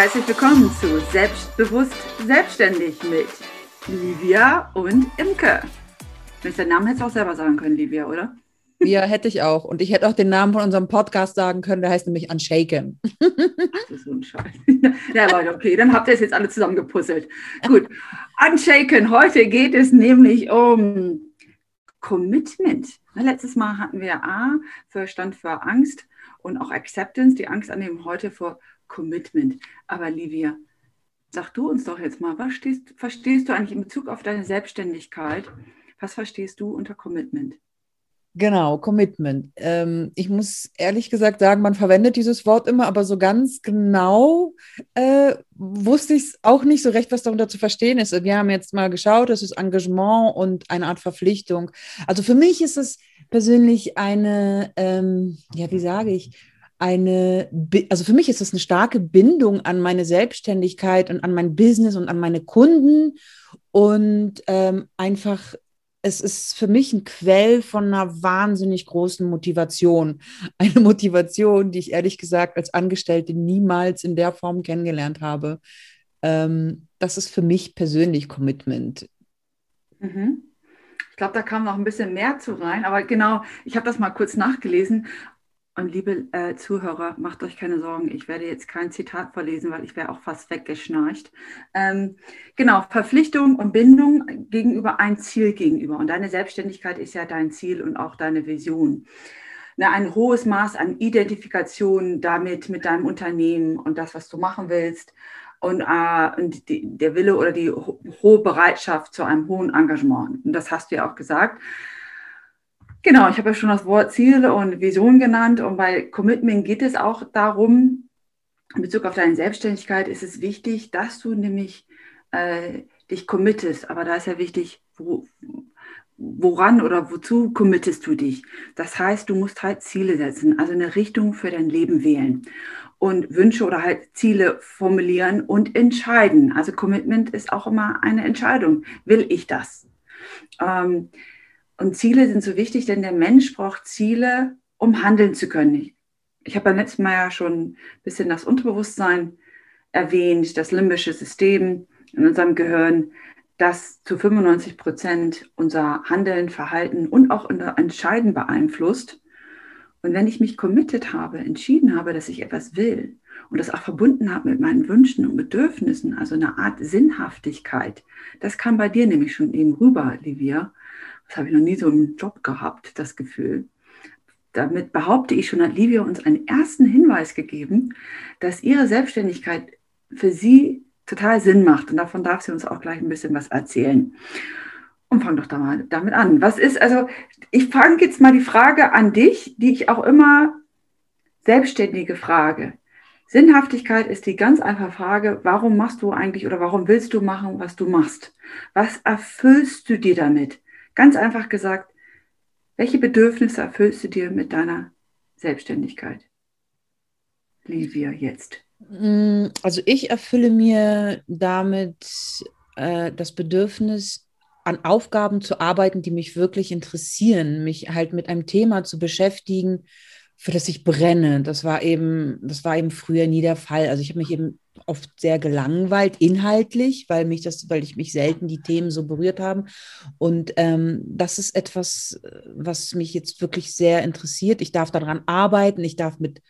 Herzlich willkommen zu Selbstbewusst Selbstständig mit Livia und Imke. Wenn ich den Namen hätte auch selber sagen können, Livia, oder? Ja, hätte ich auch. Und ich hätte auch den Namen von unserem Podcast sagen können, der heißt nämlich Unshaken. Das ist so ein Scheiß. Ja, Leute, okay, dann habt ihr es jetzt alle zusammen gepuzzelt. Gut, Unshaken. Heute geht es nämlich um Commitment. Letztes Mal hatten wir A für stand für Angst und auch Acceptance, die Angst annehmen, heute für Commitment. Aber Livia, sag du uns doch jetzt mal, was stehst, verstehst du eigentlich in Bezug auf deine Selbstständigkeit? Was verstehst du unter Commitment? Genau, Commitment. Ähm, ich muss ehrlich gesagt sagen, man verwendet dieses Wort immer, aber so ganz genau äh, wusste ich es auch nicht so recht, was darunter zu verstehen ist. Wir haben jetzt mal geschaut, es ist Engagement und eine Art Verpflichtung. Also für mich ist es persönlich eine, ähm, ja, wie sage ich, eine, also für mich ist es eine starke Bindung an meine Selbstständigkeit und an mein Business und an meine Kunden und ähm, einfach es ist für mich ein Quell von einer wahnsinnig großen Motivation. Eine Motivation, die ich ehrlich gesagt als Angestellte niemals in der Form kennengelernt habe. Ähm, das ist für mich persönlich Commitment. Mhm. Ich glaube, da kam noch ein bisschen mehr zu rein, aber genau, ich habe das mal kurz nachgelesen und liebe äh, Zuhörer, macht euch keine Sorgen, ich werde jetzt kein Zitat verlesen, weil ich wäre auch fast weggeschnarcht. Ähm, genau, Verpflichtung und Bindung gegenüber ein Ziel gegenüber. Und deine Selbstständigkeit ist ja dein Ziel und auch deine Vision. Na, ein hohes Maß an Identifikation damit, mit deinem Unternehmen und das, was du machen willst. Und, äh, und die, der Wille oder die ho hohe Bereitschaft zu einem hohen Engagement. Und das hast du ja auch gesagt. Genau, ich habe ja schon das Wort Ziele und Vision genannt und bei Commitment geht es auch darum, in Bezug auf deine Selbstständigkeit ist es wichtig, dass du nämlich äh, dich committest. Aber da ist ja wichtig, wo, woran oder wozu committest du dich? Das heißt, du musst halt Ziele setzen, also eine Richtung für dein Leben wählen und Wünsche oder halt Ziele formulieren und entscheiden. Also Commitment ist auch immer eine Entscheidung. Will ich das? Ähm, und Ziele sind so wichtig, denn der Mensch braucht Ziele, um handeln zu können. Ich habe beim letzten Mal ja schon ein bisschen das Unterbewusstsein erwähnt, das limbische System in unserem Gehirn, das zu 95 Prozent unser Handeln, Verhalten und auch unser Entscheiden beeinflusst. Und wenn ich mich committed habe, entschieden habe, dass ich etwas will und das auch verbunden habe mit meinen Wünschen und Bedürfnissen, also eine Art Sinnhaftigkeit, das kam bei dir nämlich schon eben rüber, Livia, das habe ich noch nie so im Job gehabt, das Gefühl. Damit behaupte ich schon, hat Livia uns einen ersten Hinweis gegeben, dass ihre Selbstständigkeit für sie total Sinn macht. Und davon darf sie uns auch gleich ein bisschen was erzählen. Und fang doch da mal damit an. Was ist, also ich fange jetzt mal die Frage an dich, die ich auch immer selbstständige Frage. Sinnhaftigkeit ist die ganz einfache Frage, warum machst du eigentlich oder warum willst du machen, was du machst? Was erfüllst du dir damit? Ganz einfach gesagt, welche Bedürfnisse erfüllst du dir mit deiner Selbstständigkeit? Livia, jetzt. Mm, also ich erfülle mir damit äh, das Bedürfnis, an Aufgaben zu arbeiten, die mich wirklich interessieren, mich halt mit einem Thema zu beschäftigen, für das ich brenne. Das war eben, das war eben früher nie der Fall. Also ich habe mich eben oft sehr gelangweilt inhaltlich, weil mich das, weil ich mich selten die Themen so berührt haben. Und ähm, das ist etwas, was mich jetzt wirklich sehr interessiert. Ich darf daran arbeiten, ich darf mit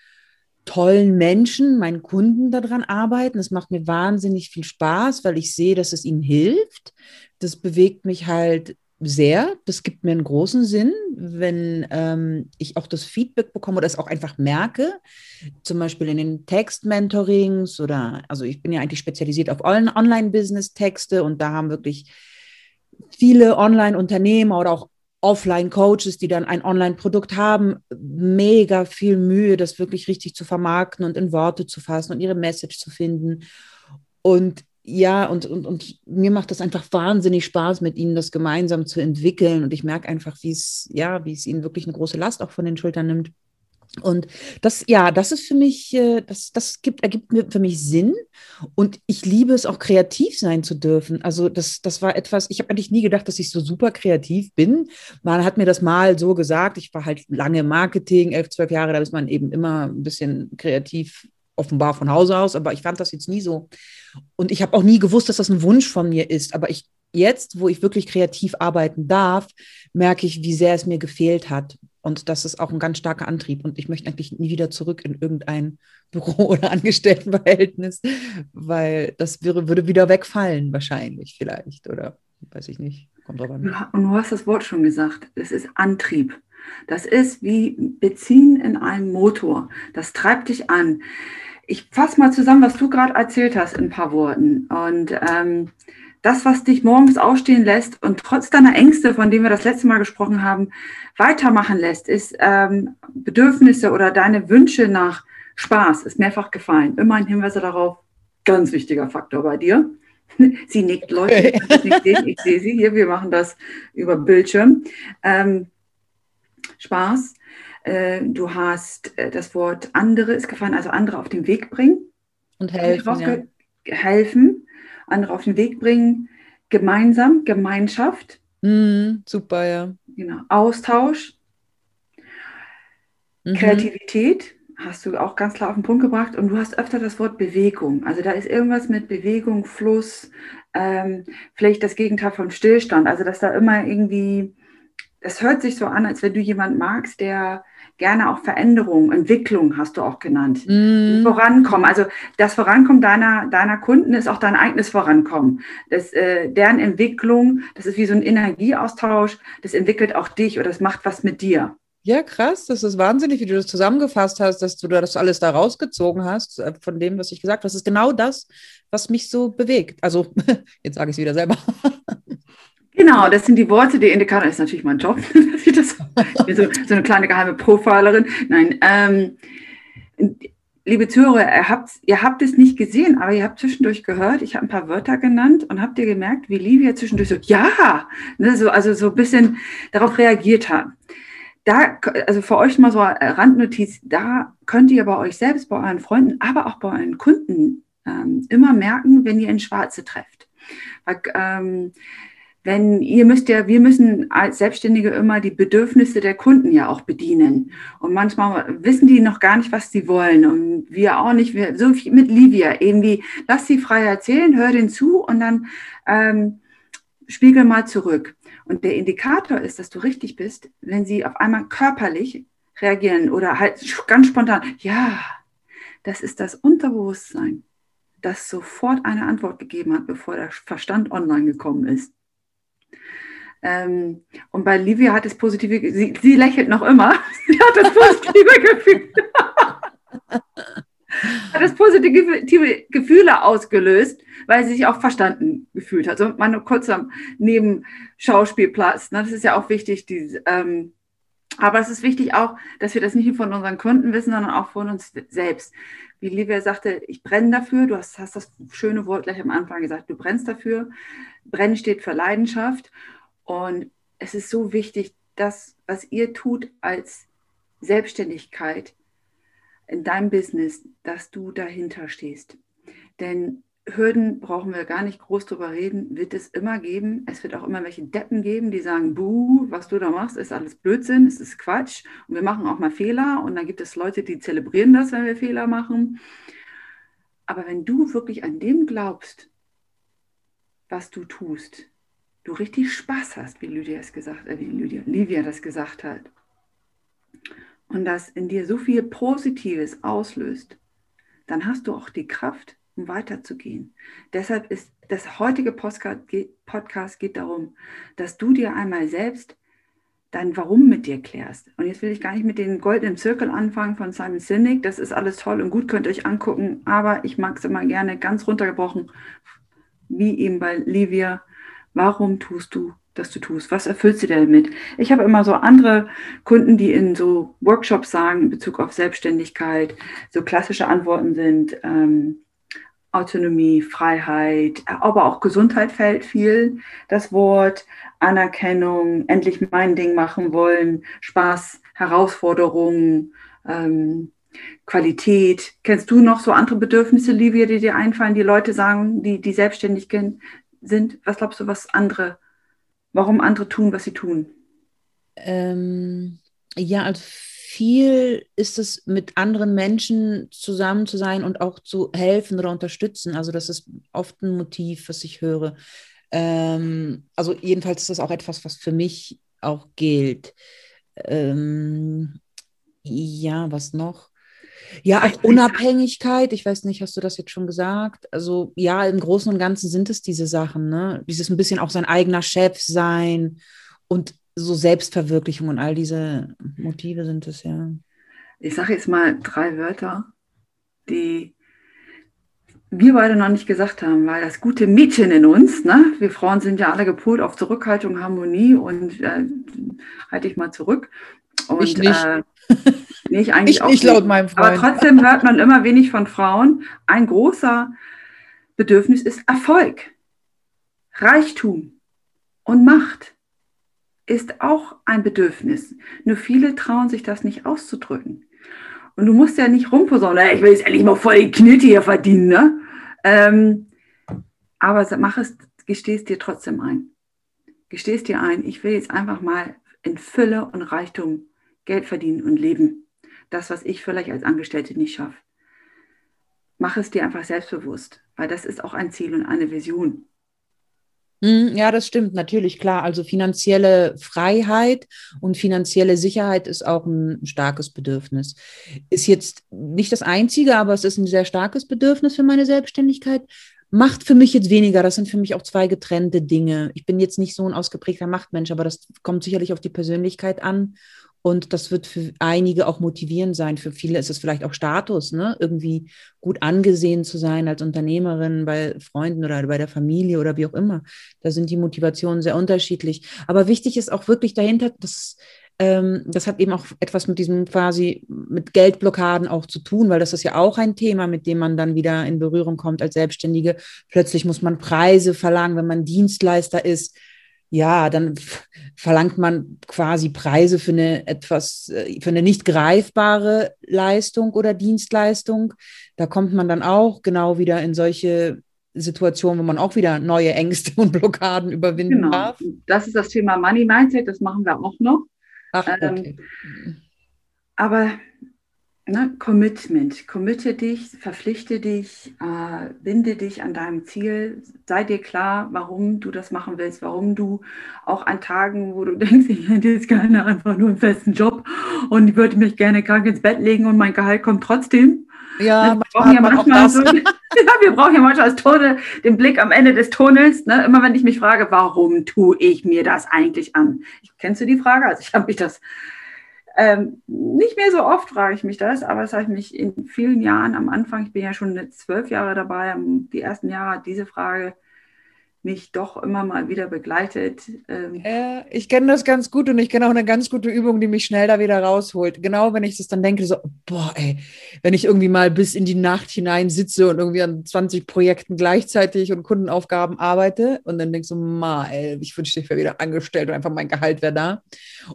tollen Menschen, meinen Kunden daran arbeiten. Es macht mir wahnsinnig viel Spaß, weil ich sehe, dass es ihnen hilft. Das bewegt mich halt sehr. Das gibt mir einen großen Sinn, wenn ähm, ich auch das Feedback bekomme oder es auch einfach merke. Zum Beispiel in den Text-Mentorings oder, also ich bin ja eigentlich spezialisiert auf Online-Business-Texte und da haben wirklich viele Online-Unternehmer oder auch Offline-Coaches, die dann ein Online-Produkt haben, mega viel Mühe, das wirklich richtig zu vermarkten und in Worte zu fassen und ihre Message zu finden. Und ja, und, und, und mir macht das einfach wahnsinnig Spaß, mit ihnen das gemeinsam zu entwickeln. Und ich merke einfach, wie es, ja, wie es ihnen wirklich eine große Last auch von den Schultern nimmt. Und das, ja, das ist für mich, äh, das, das gibt, ergibt mir für mich Sinn. Und ich liebe es auch, kreativ sein zu dürfen. Also, das, das war etwas, ich habe eigentlich nie gedacht, dass ich so super kreativ bin. Man hat mir das mal so gesagt. Ich war halt lange Marketing, elf, zwölf Jahre, da ist man eben immer ein bisschen kreativ offenbar von Hause aus, aber ich fand das jetzt nie so. Und ich habe auch nie gewusst, dass das ein Wunsch von mir ist. Aber ich jetzt, wo ich wirklich kreativ arbeiten darf, merke ich, wie sehr es mir gefehlt hat. Und das ist auch ein ganz starker Antrieb. Und ich möchte eigentlich nie wieder zurück in irgendein Büro oder Angestelltenverhältnis, weil das wäre, würde wieder wegfallen, wahrscheinlich, vielleicht. Oder weiß ich nicht. Kommt drauf an. Und du hast das Wort schon gesagt. Es ist Antrieb. Das ist wie Beziehen in einem Motor. Das treibt dich an. Ich fasse mal zusammen, was du gerade erzählt hast in ein paar Worten. Und ähm, das, was dich morgens aufstehen lässt und trotz deiner Ängste, von denen wir das letzte Mal gesprochen haben, weitermachen lässt, ist ähm, Bedürfnisse oder deine Wünsche nach Spaß, ist mehrfach gefallen. Immer ein Hinweis darauf, ganz wichtiger Faktor bei dir. Sie nickt, Leute, ich, sehen. ich sehe sie hier, wir machen das über Bildschirm. Ähm, Spaß. Äh, du hast äh, das Wort andere ist gefallen, also andere auf den Weg bringen. Und helfen. Ja. Helfen, andere auf den Weg bringen, gemeinsam, Gemeinschaft. Mm, super, ja. Genau. Austausch, mhm. Kreativität, hast du auch ganz klar auf den Punkt gebracht. Und du hast öfter das Wort Bewegung. Also da ist irgendwas mit Bewegung, Fluss, ähm, vielleicht das Gegenteil von Stillstand. Also dass da immer irgendwie es hört sich so an, als wenn du jemand magst, der gerne auch Veränderung, Entwicklung hast du auch genannt. Mm. Vorankommen. Also das Vorankommen deiner, deiner Kunden ist auch dein eigenes Vorankommen. Das, äh, deren Entwicklung, das ist wie so ein Energieaustausch, das entwickelt auch dich oder das macht was mit dir. Ja, krass, das ist wahnsinnig, wie du das zusammengefasst hast, dass du das alles da rausgezogen hast äh, von dem, was ich gesagt habe. Das ist genau das, was mich so bewegt. Also, jetzt sage ich es wieder selber. Genau, das sind die Worte, die Indikator ist natürlich mein Job. ich, das, ich bin so, so, eine kleine geheime Profilerin. Nein, ähm, liebe Zuhörer, ihr habt, ihr habt es nicht gesehen, aber ihr habt zwischendurch gehört, ich habe ein paar Wörter genannt und habt ihr gemerkt, wie Livia zwischendurch so, ja, ne, so, also so ein bisschen darauf reagiert hat. Da, also für euch mal so eine Randnotiz, da könnt ihr bei euch selbst, bei euren Freunden, aber auch bei euren Kunden ähm, immer merken, wenn ihr in Schwarze trefft. Weil, ähm, wenn ihr müsst ja, wir müssen als Selbstständige immer die Bedürfnisse der Kunden ja auch bedienen. Und manchmal wissen die noch gar nicht, was sie wollen. Und wir auch nicht. Wir, so wie mit Livia, irgendwie, lass sie frei erzählen, hör den zu und dann ähm, spiegel mal zurück. Und der Indikator ist, dass du richtig bist, wenn sie auf einmal körperlich reagieren oder halt ganz spontan, ja, das ist das Unterbewusstsein, das sofort eine Antwort gegeben hat, bevor der Verstand online gekommen ist. Ähm, und bei Livia hat es positive, sie, sie lächelt noch immer, sie hat das positive Gefühl. hat das positive Gefühle ausgelöst, weil sie sich auch verstanden gefühlt hat. So mal nur kurz am Nebenschauspielplatz. Ne? Das ist ja auch wichtig. Die, ähm, aber es ist wichtig auch, dass wir das nicht nur von unseren Kunden wissen, sondern auch von uns selbst. Wie Livia sagte, ich brenne dafür. Du hast, hast das schöne Wort gleich am Anfang gesagt. Du brennst dafür. Brennen steht für Leidenschaft. Und es ist so wichtig, das, was ihr tut als Selbstständigkeit in deinem Business, dass du dahinter stehst. Denn Hürden brauchen wir gar nicht groß drüber reden, wird es immer geben. Es wird auch immer welche Deppen geben, die sagen, buh, was du da machst, ist alles Blödsinn, es ist Quatsch. Und wir machen auch mal Fehler. Und dann gibt es Leute, die zelebrieren das, wenn wir Fehler machen. Aber wenn du wirklich an dem glaubst, was du tust, du richtig Spaß hast, wie Lydia es gesagt, äh, wie Lydia, Livia das gesagt hat. Und das in dir so viel Positives auslöst, dann hast du auch die Kraft, um weiterzugehen. Deshalb ist das heutige Podcast geht darum, dass du dir einmal selbst dein Warum mit dir klärst. Und jetzt will ich gar nicht mit dem goldenen Zirkel anfangen von Simon Sinek. Das ist alles toll und gut, könnt ihr euch angucken. Aber ich mag es immer gerne ganz runtergebrochen, wie eben bei Livia Warum tust du, dass du tust? Was erfüllst du damit? Ich habe immer so andere Kunden, die in so Workshops sagen, in Bezug auf Selbstständigkeit, so klassische Antworten sind ähm, Autonomie, Freiheit, aber auch Gesundheit fällt viel. Das Wort Anerkennung, endlich mein Ding machen wollen, Spaß, Herausforderungen, ähm, Qualität. Kennst du noch so andere Bedürfnisse, Livia, die dir einfallen, die Leute sagen, die, die selbstständig sind? Was glaubst du, was andere, warum andere tun, was sie tun? Ähm, ja, also viel ist es, mit anderen Menschen zusammen zu sein und auch zu helfen oder unterstützen. Also das ist oft ein Motiv, was ich höre. Ähm, also jedenfalls ist das auch etwas, was für mich auch gilt. Ähm, ja, was noch? Ja, auch Unabhängigkeit. Ich weiß nicht, hast du das jetzt schon gesagt? Also ja, im Großen und Ganzen sind es diese Sachen, ne? Dieses ein bisschen auch sein eigener Chef sein und so Selbstverwirklichung und all diese Motive sind es ja. Ich sage jetzt mal drei Wörter, die wir beide noch nicht gesagt haben, weil das gute Mädchen in uns, ne? wir Frauen sind ja alle gepolt auf Zurückhaltung, Harmonie und äh, halte ich mal zurück. Und, ich nicht. Äh, nicht eigentlich ich auch nicht laut meinem Freund. Aber trotzdem hört man immer wenig von Frauen. Ein großer Bedürfnis ist Erfolg, Reichtum und Macht ist auch ein Bedürfnis. Nur viele trauen sich das nicht auszudrücken. Und du musst ja nicht rumposaunen, ich will jetzt endlich mal voll die Knete hier verdienen, ne? Ähm, aber mach es, gestehst dir trotzdem ein. Gestehst dir ein, ich will jetzt einfach mal in Fülle und Reichtum Geld verdienen und leben. Das, was ich vielleicht als Angestellte nicht schaffe. Mach es dir einfach selbstbewusst, weil das ist auch ein Ziel und eine Vision. Hm, ja, das stimmt, natürlich, klar. Also finanzielle Freiheit und finanzielle Sicherheit ist auch ein starkes Bedürfnis. Ist jetzt nicht das einzige, aber es ist ein sehr starkes Bedürfnis für meine Selbstständigkeit. Macht für mich jetzt weniger. Das sind für mich auch zwei getrennte Dinge. Ich bin jetzt nicht so ein ausgeprägter Machtmensch, aber das kommt sicherlich auf die Persönlichkeit an und das wird für einige auch motivierend sein. Für viele ist es vielleicht auch Status, ne? irgendwie gut angesehen zu sein als Unternehmerin bei Freunden oder bei der Familie oder wie auch immer. Da sind die Motivationen sehr unterschiedlich. Aber wichtig ist auch wirklich dahinter, dass ähm, das hat eben auch etwas mit diesem quasi mit Geldblockaden auch zu tun, weil das ist ja auch ein Thema, mit dem man dann wieder in Berührung kommt als Selbstständige. Plötzlich muss man Preise verlangen, wenn man Dienstleister ist ja, dann verlangt man quasi Preise für eine etwas, äh, für eine nicht greifbare Leistung oder Dienstleistung. Da kommt man dann auch genau wieder in solche Situationen, wo man auch wieder neue Ängste und Blockaden überwinden genau. darf. Das ist das Thema Money Mindset, das machen wir auch noch. Ach, okay. Ähm, aber ne, Commitment. Committe dich, verpflichte dich, äh, binde dich an deinem Ziel. Sei dir klar, warum du das machen willst, warum du auch an Tagen, wo du denkst, ich hätte jetzt gerne einfach nur einen festen Job und ich würde mich gerne krank ins Bett legen und mein Gehalt kommt trotzdem. Ja, ne, wir brauchen ja manchmal so, ja, wir brauchen ja manchmal als Tode den Blick am Ende des Tunnels. Ne? Immer wenn ich mich frage, warum tue ich mir das eigentlich an? Kennst du die Frage? Also ich habe mich das ähm, nicht mehr so oft frage ich mich das, aber es habe mich in vielen Jahren am Anfang, ich bin ja schon zwölf Jahre dabei, die ersten Jahre diese Frage mich doch immer mal wieder begleitet. Ähm. Ja, ich kenne das ganz gut und ich kenne auch eine ganz gute Übung, die mich schnell da wieder rausholt. Genau, wenn ich das dann denke, so, boah, ey, wenn ich irgendwie mal bis in die Nacht hinein sitze und irgendwie an 20 Projekten gleichzeitig und Kundenaufgaben arbeite und dann denkst du, ma, ey, ich wünschte, ich wäre wieder angestellt und einfach mein Gehalt wäre da.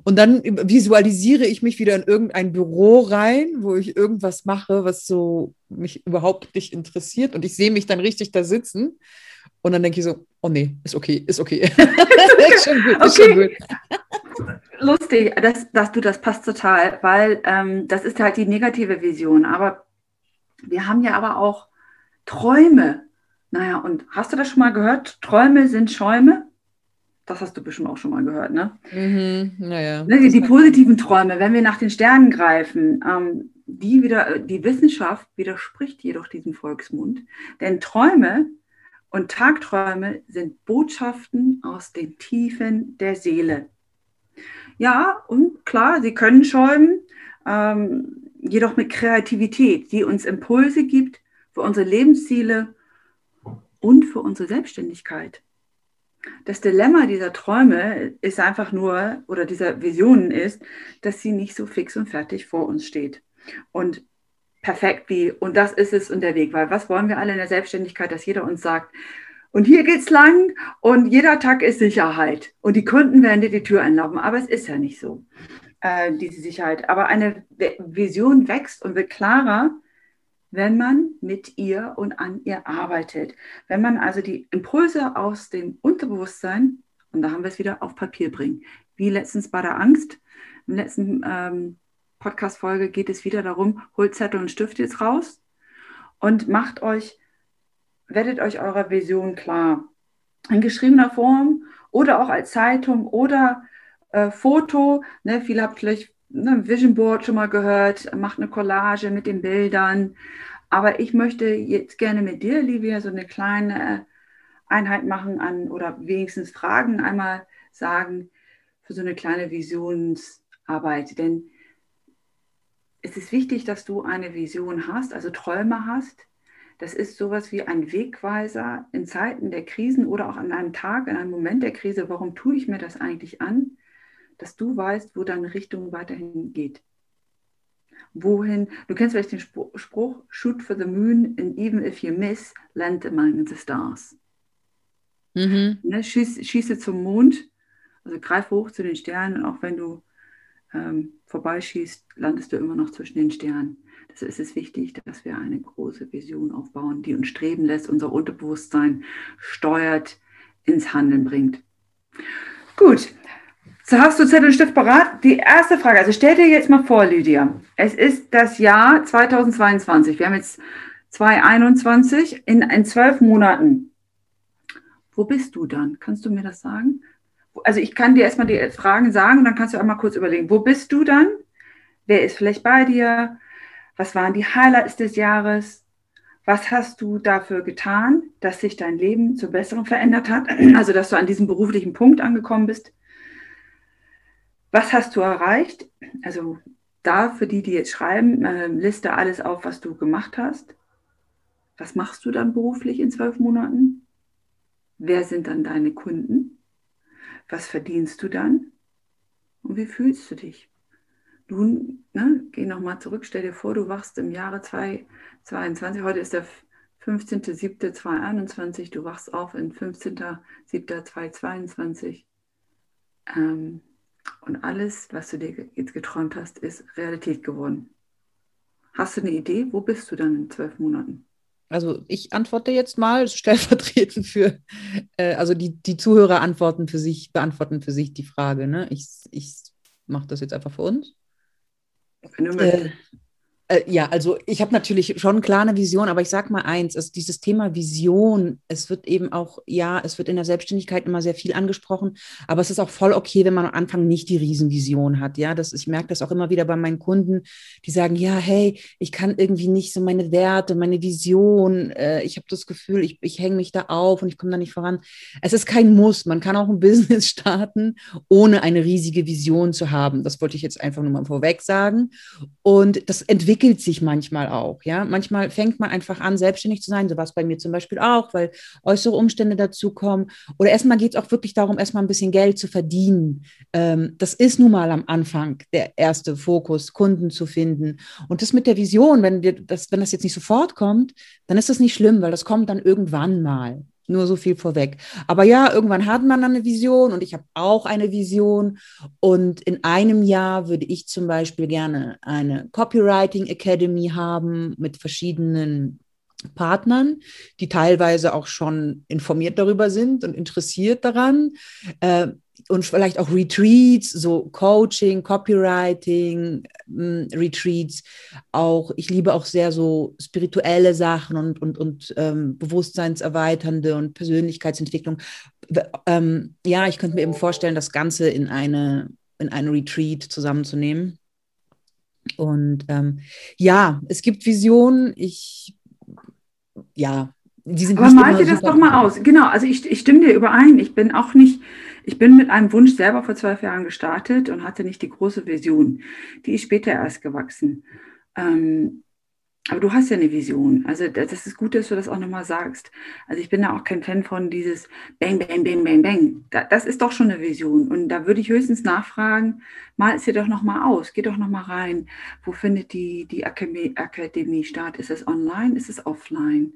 Und dann visualisiere ich mich wieder in irgendein Büro rein, wo ich irgendwas mache, was so mich überhaupt nicht interessiert und ich sehe mich dann richtig da sitzen und dann denke ich so, oh nee, ist okay, ist okay. ist schon gut, ist okay. schon gut. Lustig, dass, dass du das passt total, weil ähm, das ist halt die negative Vision. Aber wir haben ja aber auch Träume. Naja, und hast du das schon mal gehört? Träume sind Schäume? Das hast du bestimmt auch schon mal gehört, ne? Mhm, naja. Ne, die, die positiven Träume, wenn wir nach den Sternen greifen, ähm, die, wieder, die Wissenschaft widerspricht jedoch diesem Volksmund. Denn Träume und Tagträume sind Botschaften aus den Tiefen der Seele. Ja, und klar, sie können schäumen, ähm, jedoch mit Kreativität, die uns Impulse gibt für unsere Lebensziele und für unsere Selbstständigkeit. Das Dilemma dieser Träume ist einfach nur, oder dieser Visionen ist, dass sie nicht so fix und fertig vor uns steht. Und perfekt wie, und das ist es und der Weg. Weil was wollen wir alle in der Selbstständigkeit, dass jeder uns sagt, und hier geht's lang und jeder Tag ist Sicherheit. Und die Kunden werden dir die Tür einlaufen. Aber es ist ja nicht so, äh, diese Sicherheit. Aber eine Vision wächst und wird klarer, wenn man mit ihr und an ihr arbeitet. Wenn man also die Impulse aus dem Unterbewusstsein, und da haben wir es wieder, auf Papier bringen. Wie letztens bei der Angst, im letzten ähm, Podcast-Folge geht es wieder darum, holt Zettel und Stift jetzt raus und macht euch, werdet euch eurer Vision klar. In geschriebener Form oder auch als Zeitung oder äh, Foto. Ne, viele habt vielleicht ne, Vision Board schon mal gehört, macht eine Collage mit den Bildern. Aber ich möchte jetzt gerne mit dir, Livia, so eine kleine Einheit machen an oder wenigstens Fragen einmal sagen für so eine kleine Visionsarbeit. Denn es ist wichtig, dass du eine Vision hast, also Träume hast. Das ist sowas wie ein Wegweiser in Zeiten der Krisen oder auch an einem Tag, in einem Moment der Krise. Warum tue ich mir das eigentlich an? Dass du weißt, wo deine Richtung weiterhin geht. Wohin, du kennst vielleicht den Spruch, shoot for the moon and even if you miss, land among the stars. Mhm. Ne, schieß, schieße zum Mond, also greif hoch zu den Sternen, auch wenn du ähm, vorbeischießt, landest du immer noch zwischen den Sternen. Deshalb ist es wichtig, dass wir eine große Vision aufbauen, die uns streben lässt, unser Unterbewusstsein steuert, ins Handeln bringt. Gut, so hast du Zettel und Stift parat. Die erste Frage, also stell dir jetzt mal vor, Lydia, es ist das Jahr 2022. Wir haben jetzt 2021 in, in zwölf Monaten. Wo bist du dann? Kannst du mir das sagen? Also ich kann dir erstmal die Fragen sagen und dann kannst du einmal kurz überlegen, wo bist du dann? Wer ist vielleicht bei dir? Was waren die Highlights des Jahres? Was hast du dafür getan, dass sich dein Leben zum Besseren verändert hat? Also dass du an diesem beruflichen Punkt angekommen bist. Was hast du erreicht? Also da für die, die jetzt schreiben, äh, liste alles auf, was du gemacht hast. Was machst du dann beruflich in zwölf Monaten? Wer sind dann deine Kunden? Was verdienst du dann? Und wie fühlst du dich? Du, ne, geh nochmal zurück, stell dir vor, du wachst im Jahre 2022, heute ist der 15.07.2021, du wachst auf in 15.07.2022. Ähm, und alles, was du dir jetzt geträumt hast, ist Realität geworden. Hast du eine Idee, wo bist du dann in zwölf Monaten? Also ich antworte jetzt mal stellvertretend für, äh, also die, die Zuhörer antworten für sich, beantworten für sich die Frage. Ne? Ich, ich mache das jetzt einfach für uns. Äh, äh, ja, also ich habe natürlich schon klar eine Vision, aber ich sage mal eins, also dieses Thema Vision, es wird eben auch, ja, es wird in der Selbstständigkeit immer sehr viel angesprochen, aber es ist auch voll okay, wenn man am Anfang nicht die Riesenvision hat, ja, das, ich merke das auch immer wieder bei meinen Kunden, die sagen, ja, hey, ich kann irgendwie nicht so meine Werte, meine Vision, äh, ich habe das Gefühl, ich, ich hänge mich da auf und ich komme da nicht voran. Es ist kein Muss, man kann auch ein Business starten, ohne eine riesige Vision zu haben, das wollte ich jetzt einfach nur mal vorweg sagen. Und das entwickelt entwickelt sich manchmal auch. Ja, manchmal fängt man einfach an, selbstständig zu sein. So war es bei mir zum Beispiel auch, weil äußere Umstände dazukommen. Oder erstmal geht es auch wirklich darum, erstmal ein bisschen Geld zu verdienen. Ähm, das ist nun mal am Anfang der erste Fokus, Kunden zu finden. Und das mit der Vision, wenn, wir das, wenn das jetzt nicht sofort kommt, dann ist das nicht schlimm, weil das kommt dann irgendwann mal. Nur so viel vorweg. Aber ja, irgendwann hat man eine Vision und ich habe auch eine Vision. Und in einem Jahr würde ich zum Beispiel gerne eine Copywriting Academy haben mit verschiedenen Partnern, die teilweise auch schon informiert darüber sind und interessiert daran. Äh, und vielleicht auch Retreats, so Coaching, Copywriting, ähm, Retreats. Auch ich liebe auch sehr so spirituelle Sachen und, und, und ähm, bewusstseinserweiternde und Persönlichkeitsentwicklung. Ähm, ja, ich könnte mir eben vorstellen, das Ganze in eine in einen Retreat zusammenzunehmen. Und ähm, ja, es gibt Visionen. Ich ja, die sind Aber mal dir das doch mal aus. Genau, also ich, ich stimme dir überein. Ich bin auch nicht ich bin mit einem Wunsch selber vor zwölf Jahren gestartet und hatte nicht die große Vision. Die ist später erst gewachsen. Ähm, aber du hast ja eine Vision. Also das ist gut, dass du das auch nochmal sagst. Also ich bin da auch kein Fan von dieses Bang, Bang, Bang, Bang, Bang. Das ist doch schon eine Vision. Und da würde ich höchstens nachfragen, mal es dir doch nochmal aus, geh doch nochmal rein. Wo findet die, die Akademie, statt? Ist es online? Ist es offline?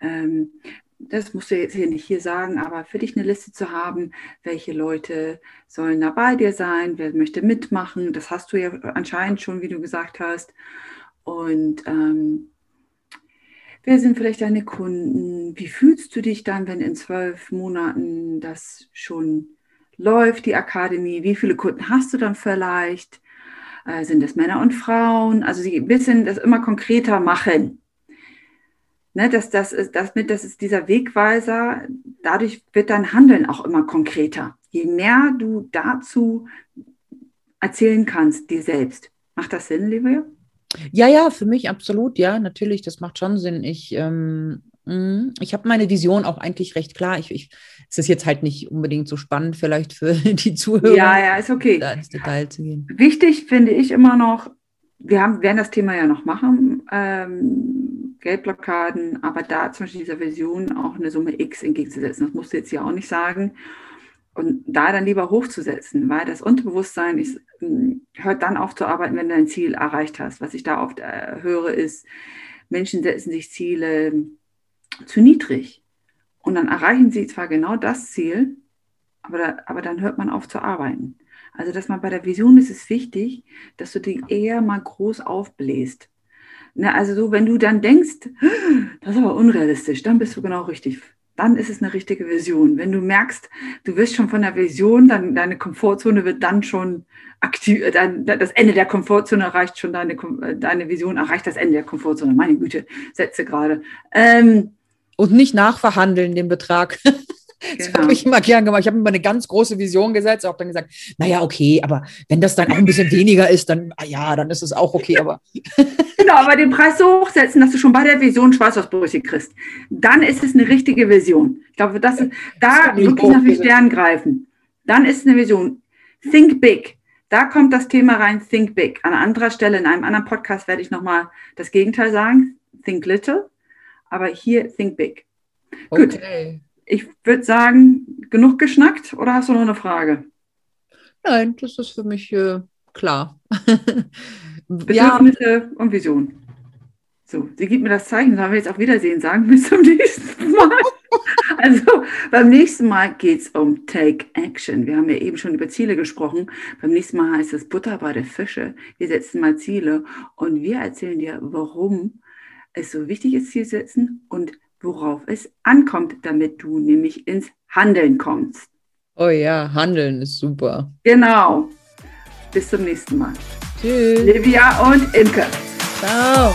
Ähm, das musst du jetzt hier nicht hier sagen, aber für dich eine Liste zu haben, welche Leute sollen da bei dir sein, wer möchte mitmachen, das hast du ja anscheinend schon, wie du gesagt hast. Und ähm, wer sind vielleicht deine Kunden? Wie fühlst du dich dann, wenn in zwölf Monaten das schon läuft, die Akademie? Wie viele Kunden hast du dann vielleicht? Äh, sind es Männer und Frauen? Also sie ein bisschen das immer konkreter machen. Ne, das, das, ist, das, mit, das ist dieser Wegweiser, dadurch wird dein Handeln auch immer konkreter. Je mehr du dazu erzählen kannst, dir selbst. Macht das Sinn, Livia? Ja, ja, für mich absolut, ja, natürlich, das macht schon Sinn. Ich, ähm, mm, ich habe meine Vision auch eigentlich recht klar. Ich, ich, es ist jetzt halt nicht unbedingt so spannend, vielleicht für die Zuhörer. Ja, ja, ist okay. Da ins Detail zu gehen. Wichtig finde ich immer noch, wir haben, werden das Thema ja noch machen, ähm, Geldblockaden, aber da zum Beispiel dieser Vision auch eine Summe X entgegenzusetzen. Das musst du jetzt ja auch nicht sagen. Und da dann lieber hochzusetzen, weil das Unterbewusstsein ist, hm, hört dann auf zu arbeiten, wenn du dein Ziel erreicht hast. Was ich da oft äh, höre, ist, Menschen setzen sich Ziele zu niedrig. Und dann erreichen sie zwar genau das Ziel, aber, da, aber dann hört man auf zu arbeiten. Also, dass man bei der Vision ist es wichtig, dass du die eher mal groß aufbläst. Ne, also so, wenn du dann denkst, das ist aber unrealistisch, dann bist du genau richtig dann ist es eine richtige Vision. Wenn du merkst, du wirst schon von der Vision, dann deine Komfortzone wird dann schon aktiv, dein, das Ende der Komfortzone erreicht schon deine, deine Vision, erreicht das Ende der Komfortzone. Meine Güte, Sätze gerade. Ähm, und nicht nachverhandeln den Betrag. Das genau. habe ich immer gern gemacht. Ich habe mir eine ganz große Vision gesetzt, auch dann gesagt, naja, okay, aber wenn das dann auch ein bisschen weniger ist, dann, ah ja, dann ist es auch okay, aber. genau, aber den Preis so hochsetzen, dass du schon bei der Vision Schweißausbrüche kriegst. Dann ist es eine richtige Vision. Ich glaube, das ist, da das wirklich nach den Sternen greifen. Dann ist es eine Vision. Think big. Da kommt das Thema rein, think big. An anderer Stelle, in einem anderen Podcast werde ich nochmal das Gegenteil sagen, think little. Aber hier, think big. Gut. Ich würde sagen, genug geschnackt oder hast du noch eine Frage? Nein, das ist für mich äh, klar. Bedürfnisse ja. und Vision. So, sie gibt mir das Zeichen, sollen wir jetzt auf Wiedersehen sagen. Bis zum nächsten Mal. Also beim nächsten Mal geht es um Take Action. Wir haben ja eben schon über Ziele gesprochen. Beim nächsten Mal heißt es Butter bei der Fische. Wir setzen mal Ziele und wir erzählen dir, warum es so wichtig ist, Ziel setzen und worauf es ankommt, damit du nämlich ins Handeln kommst. Oh ja, Handeln ist super. Genau. Bis zum nächsten Mal. Tschüss. Livia und Imke. Ciao.